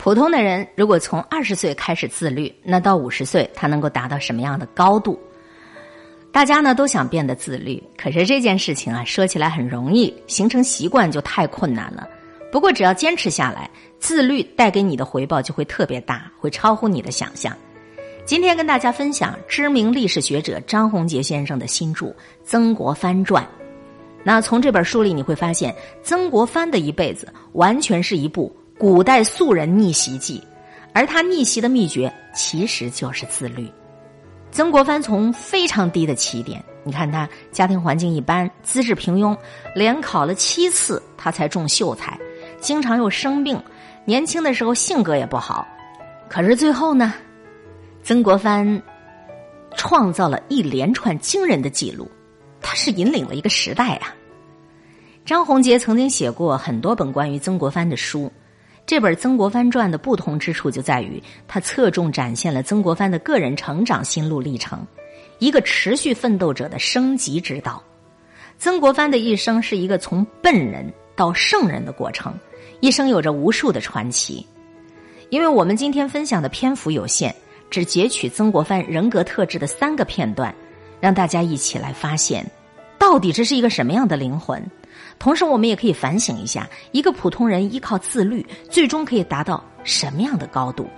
普通的人如果从二十岁开始自律，那到五十岁他能够达到什么样的高度？大家呢都想变得自律，可是这件事情啊，说起来很容易，形成习惯就太困难了。不过只要坚持下来，自律带给你的回报就会特别大，会超乎你的想象。今天跟大家分享知名历史学者张宏杰先生的新著《曾国藩传》。那从这本书里你会发现，曾国藩的一辈子完全是一部。古代素人逆袭记，而他逆袭的秘诀其实就是自律。曾国藩从非常低的起点，你看他家庭环境一般，资质平庸，连考了七次他才中秀才，经常又生病，年轻的时候性格也不好。可是最后呢，曾国藩创造了一连串惊人的记录，他是引领了一个时代啊。张宏杰曾经写过很多本关于曾国藩的书。这本《曾国藩传》的不同之处就在于，它侧重展现了曾国藩的个人成长心路历程，一个持续奋斗者的升级之道。曾国藩的一生是一个从笨人到圣人的过程，一生有着无数的传奇。因为我们今天分享的篇幅有限，只截取曾国藩人格特质的三个片段，让大家一起来发现，到底这是一个什么样的灵魂。同时，我们也可以反省一下：一个普通人依靠自律，最终可以达到什么样的高度？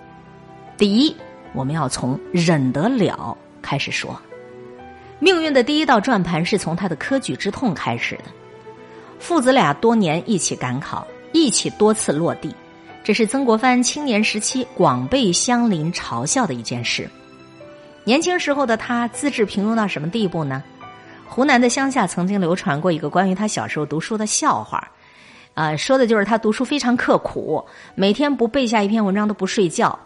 第一，我们要从忍得了开始说。命运的第一道转盘是从他的科举之痛开始的。父子俩多年一起赶考，一起多次落地，这是曾国藩青年时期广被乡邻嘲笑的一件事。年轻时候的他，资质平庸到什么地步呢？湖南的乡下曾经流传过一个关于他小时候读书的笑话，啊，说的就是他读书非常刻苦，每天不背下一篇文章都不睡觉。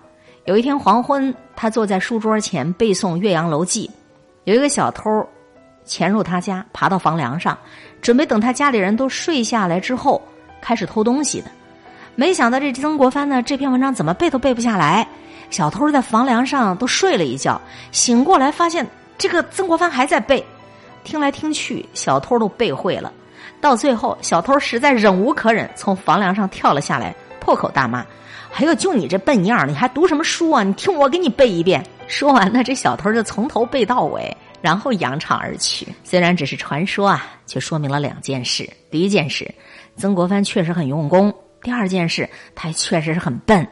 有一天黄昏，他坐在书桌前背诵《岳阳楼记》，有一个小偷潜入他家，爬到房梁上，准备等他家里人都睡下来之后开始偷东西的。没想到这曾国藩呢，这篇文章怎么背都背不下来。小偷在房梁上都睡了一觉，醒过来发现这个曾国藩还在背。听来听去，小偷都背会了。到最后，小偷实在忍无可忍，从房梁上跳了下来，破口大骂：“还有，就你这笨样你还读什么书啊？你听我给你背一遍。”说完了，这小偷就从头背到尾，然后扬长而去。虽然只是传说啊，却说明了两件事：第一件事，曾国藩确实很用功；第二件事，他确实是很笨。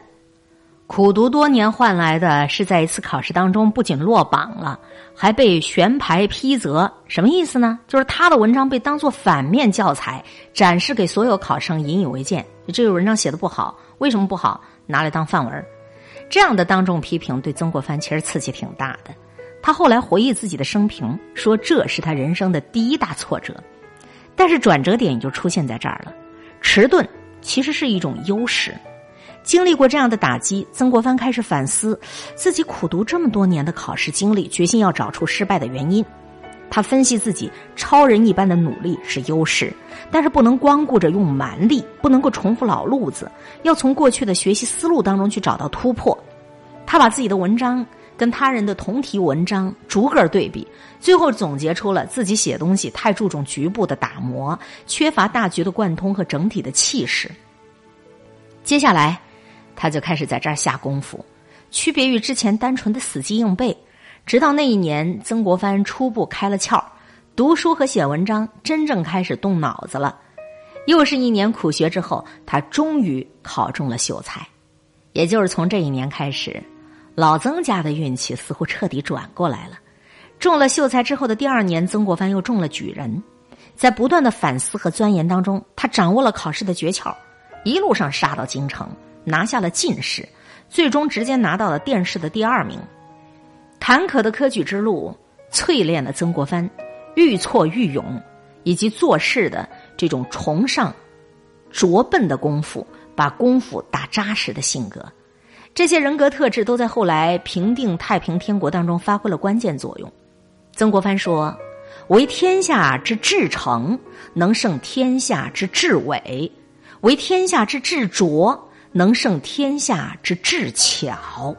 苦读多年换来的是，在一次考试当中不仅落榜了，还被悬牌批责。什么意思呢？就是他的文章被当做反面教材展示给所有考生，引以为戒。这个文章写的不好，为什么不好？拿来当范文。这样的当众批评对曾国藩其实刺激挺大的。他后来回忆自己的生平，说这是他人生的第一大挫折。但是转折点也就出现在这儿了。迟钝其实是一种优势。经历过这样的打击，曾国藩开始反思自己苦读这么多年的考试经历，决心要找出失败的原因。他分析自己超人一般的努力是优势，但是不能光顾着用蛮力，不能够重复老路子，要从过去的学习思路当中去找到突破。他把自己的文章跟他人的同题文章逐个对比，最后总结出了自己写东西太注重局部的打磨，缺乏大局的贯通和整体的气势。接下来。他就开始在这儿下功夫，区别于之前单纯的死记硬背。直到那一年，曾国藩初步开了窍，读书和写文章真正开始动脑子了。又是一年苦学之后，他终于考中了秀才。也就是从这一年开始，老曾家的运气似乎彻底转过来了。中了秀才之后的第二年，曾国藩又中了举人。在不断的反思和钻研当中，他掌握了考试的诀窍，一路上杀到京城。拿下了进士，最终直接拿到了殿试的第二名。坎坷的科举之路淬炼了曾国藩愈挫愈勇，以及做事的这种崇尚拙笨的功夫，把功夫打扎实的性格。这些人格特质都在后来平定太平天国当中发挥了关键作用。曾国藩说：“为天下之至诚，能胜天下之至伪；为天下之至拙。”能胜天下之智巧。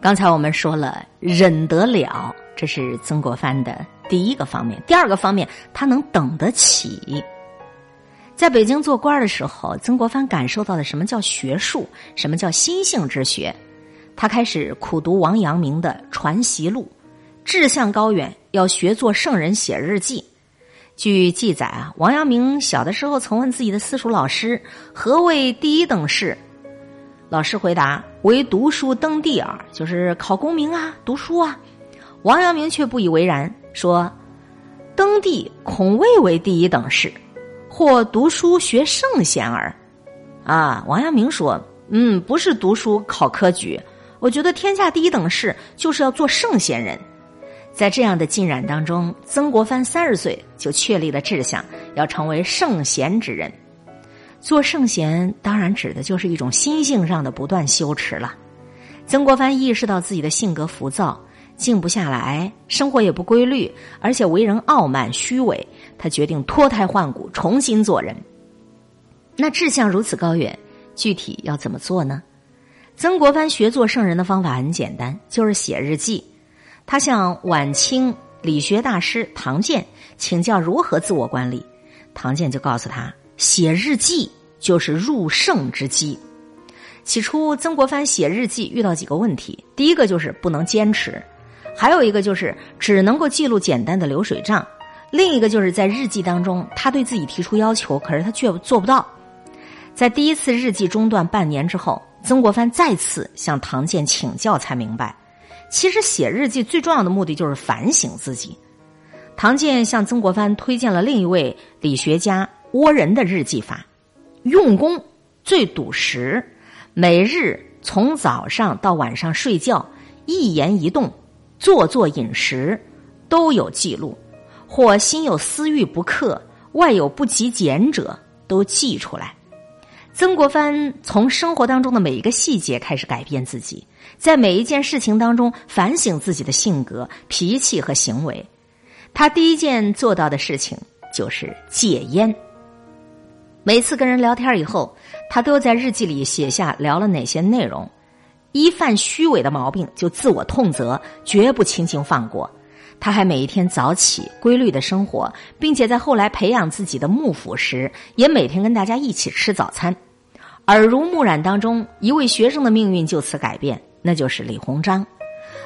刚才我们说了，忍得了，这是曾国藩的第一个方面。第二个方面，他能等得起。在北京做官的时候，曾国藩感受到了什么叫学术，什么叫心性之学。他开始苦读王阳明的《传习录》，志向高远，要学做圣人写日记。据记载啊，王阳明小的时候曾问自己的私塾老师：“何谓第一等事？”老师回答：“为读书登第耳，就是考功名啊，读书啊。”王阳明却不以为然，说：“登第恐未为第一等事，或读书学圣贤耳。”啊，王阳明说：“嗯，不是读书考科举。”我觉得天下第一等事就是要做圣贤人，在这样的浸染当中，曾国藩三十岁就确立了志向，要成为圣贤之人。做圣贤当然指的就是一种心性上的不断修持了。曾国藩意识到自己的性格浮躁，静不下来，生活也不规律，而且为人傲慢虚伪，他决定脱胎换骨，重新做人。那志向如此高远，具体要怎么做呢？曾国藩学做圣人的方法很简单，就是写日记。他向晚清理学大师唐建请教如何自我管理，唐建就告诉他，写日记就是入圣之机。起初，曾国藩写日记遇到几个问题，第一个就是不能坚持，还有一个就是只能够记录简单的流水账，另一个就是在日记当中，他对自己提出要求，可是他却做不到。在第一次日记中断半年之后。曾国藩再次向唐建请教，才明白，其实写日记最重要的目的就是反省自己。唐建向曾国藩推荐了另一位理学家倭人的日记法，用功最笃实，每日从早上到晚上睡觉，一言一动、坐坐饮食都有记录，或心有私欲不克，外有不及俭者，都记出来。曾国藩从生活当中的每一个细节开始改变自己，在每一件事情当中反省自己的性格、脾气和行为。他第一件做到的事情就是戒烟。每次跟人聊天以后，他都在日记里写下聊了哪些内容。一犯虚伪的毛病就自我痛责，绝不轻轻放过。他还每一天早起，规律的生活，并且在后来培养自己的幕府时，也每天跟大家一起吃早餐。耳濡目染当中，一位学生的命运就此改变，那就是李鸿章。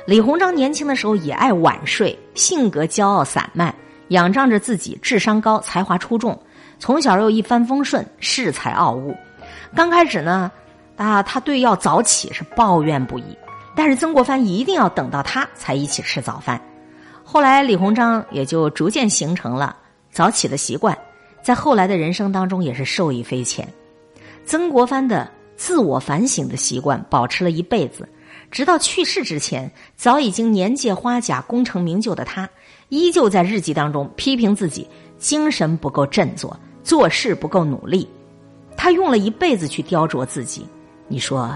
李鸿章年轻的时候也爱晚睡，性格骄傲散漫，仰仗着自己智商高、才华出众，从小又一帆风顺，恃才傲物。刚开始呢，啊，他对要早起是抱怨不已，但是曾国藩一定要等到他才一起吃早饭。后来李鸿章也就逐渐形成了早起的习惯，在后来的人生当中也是受益匪浅。曾国藩的自我反省的习惯保持了一辈子，直到去世之前，早已经年届花甲、功成名就的他，依旧在日记当中批评自己精神不够振作，做事不够努力。他用了一辈子去雕琢自己。你说，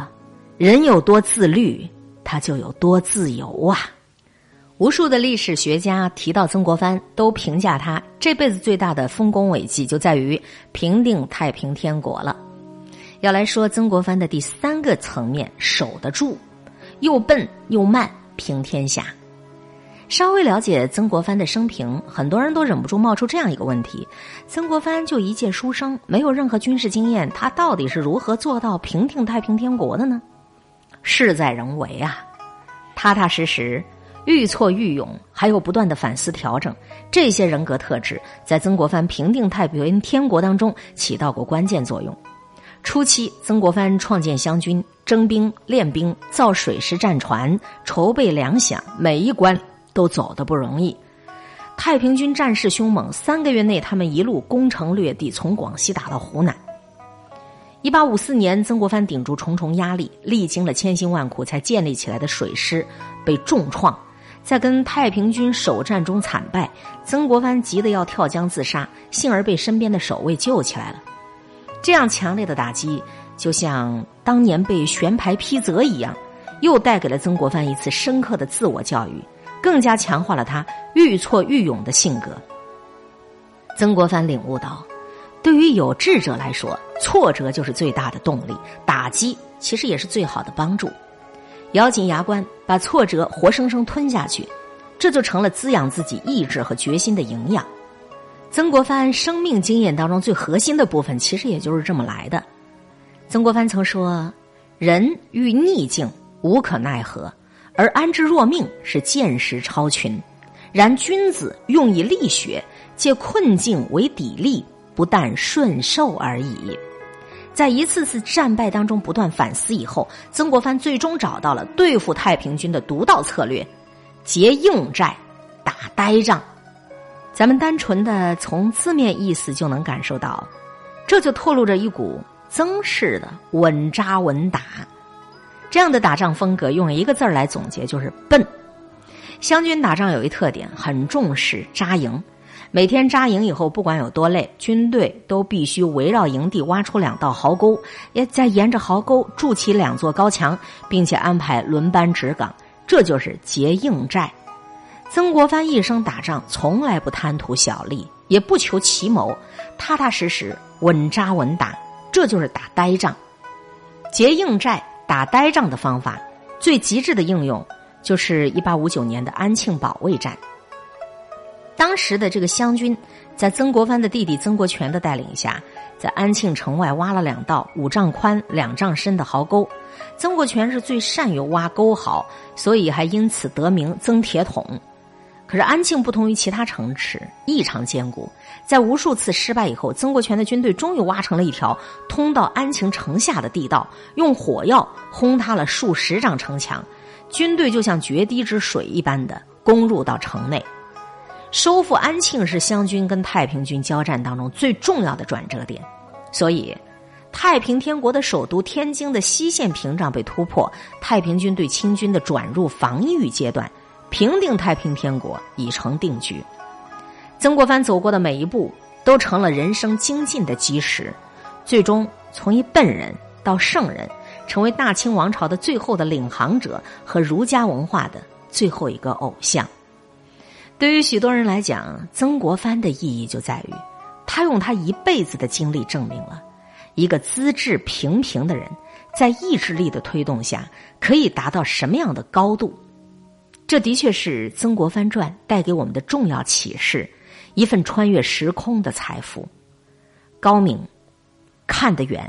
人有多自律，他就有多自由啊！无数的历史学家提到曾国藩，都评价他这辈子最大的丰功伟绩就在于平定太平天国了。要来说曾国藩的第三个层面，守得住，又笨又慢，平天下。稍微了解曾国藩的生平，很多人都忍不住冒出这样一个问题：曾国藩就一介书生，没有任何军事经验，他到底是如何做到平定太平天国的呢？事在人为啊，踏踏实实，愈挫愈勇，还有不断的反思调整，这些人格特质在曾国藩平定太平天国当中起到过关键作用。初期，曾国藩创建湘军，征兵、练兵、造水师战船、筹备粮饷，每一关都走得不容易。太平军战势凶猛，三个月内，他们一路攻城略地，从广西打到湖南。一八五四年，曾国藩顶住重重压力，历经了千辛万苦才建立起来的水师被重创，在跟太平军首战中惨败。曾国藩急得要跳江自杀，幸而被身边的守卫救起来了。这样强烈的打击，就像当年被悬牌批责一样，又带给了曾国藩一次深刻的自我教育，更加强化了他愈挫愈勇的性格。曾国藩领悟到，对于有志者来说，挫折就是最大的动力，打击其实也是最好的帮助。咬紧牙关，把挫折活生生吞下去，这就成了滋养自己意志和决心的营养。曾国藩生命经验当中最核心的部分，其实也就是这么来的。曾国藩曾说：“人遇逆境无可奈何，而安之若命是见识超群。然君子用以力学，借困境为砥砺，不但顺受而已。”在一次次战败当中不断反思以后，曾国藩最终找到了对付太平军的独到策略：结硬寨，打呆仗。咱们单纯的从字面意思就能感受到，这就透露着一股曾氏的稳扎稳打。这样的打仗风格，用一个字儿来总结就是笨。湘军打仗有一特点，很重视扎营。每天扎营以后，不管有多累，军队都必须围绕营地挖出两道壕沟，也再沿着壕沟筑起两座高墙，并且安排轮班值岗，这就是结硬寨。曾国藩一生打仗，从来不贪图小利，也不求奇谋，踏踏实实、稳扎稳打，这就是打呆仗。结硬寨、打呆仗的方法，最极致的应用就是一八五九年的安庆保卫战。当时的这个湘军，在曾国藩的弟弟曾国荃的带领下，在安庆城外挖了两道五丈宽、两丈深的壕沟。曾国荃是最善于挖沟壕，所以还因此得名“曾铁桶”。可是安庆不同于其他城池，异常坚固。在无数次失败以后，曾国荃的军队终于挖成了一条通到安庆城下的地道，用火药轰塌了数十丈城墙，军队就像决堤之水一般的攻入到城内。收复安庆是湘军跟太平军交战当中最重要的转折点，所以太平天国的首都天津的西线屏障被突破，太平军对清军的转入防御阶段，平定太平天国已成定局。曾国藩走过的每一步都成了人生精进的基石，最终从一笨人到圣人，成为大清王朝的最后的领航者和儒家文化的最后一个偶像。对于许多人来讲，曾国藩的意义就在于，他用他一辈子的经历证明了，一个资质平平的人，在意志力的推动下，可以达到什么样的高度。这的确是《曾国藩传》带给我们的重要启示，一份穿越时空的财富。高明，看得远；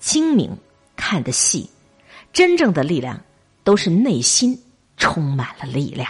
精明，看得细。真正的力量，都是内心充满了力量。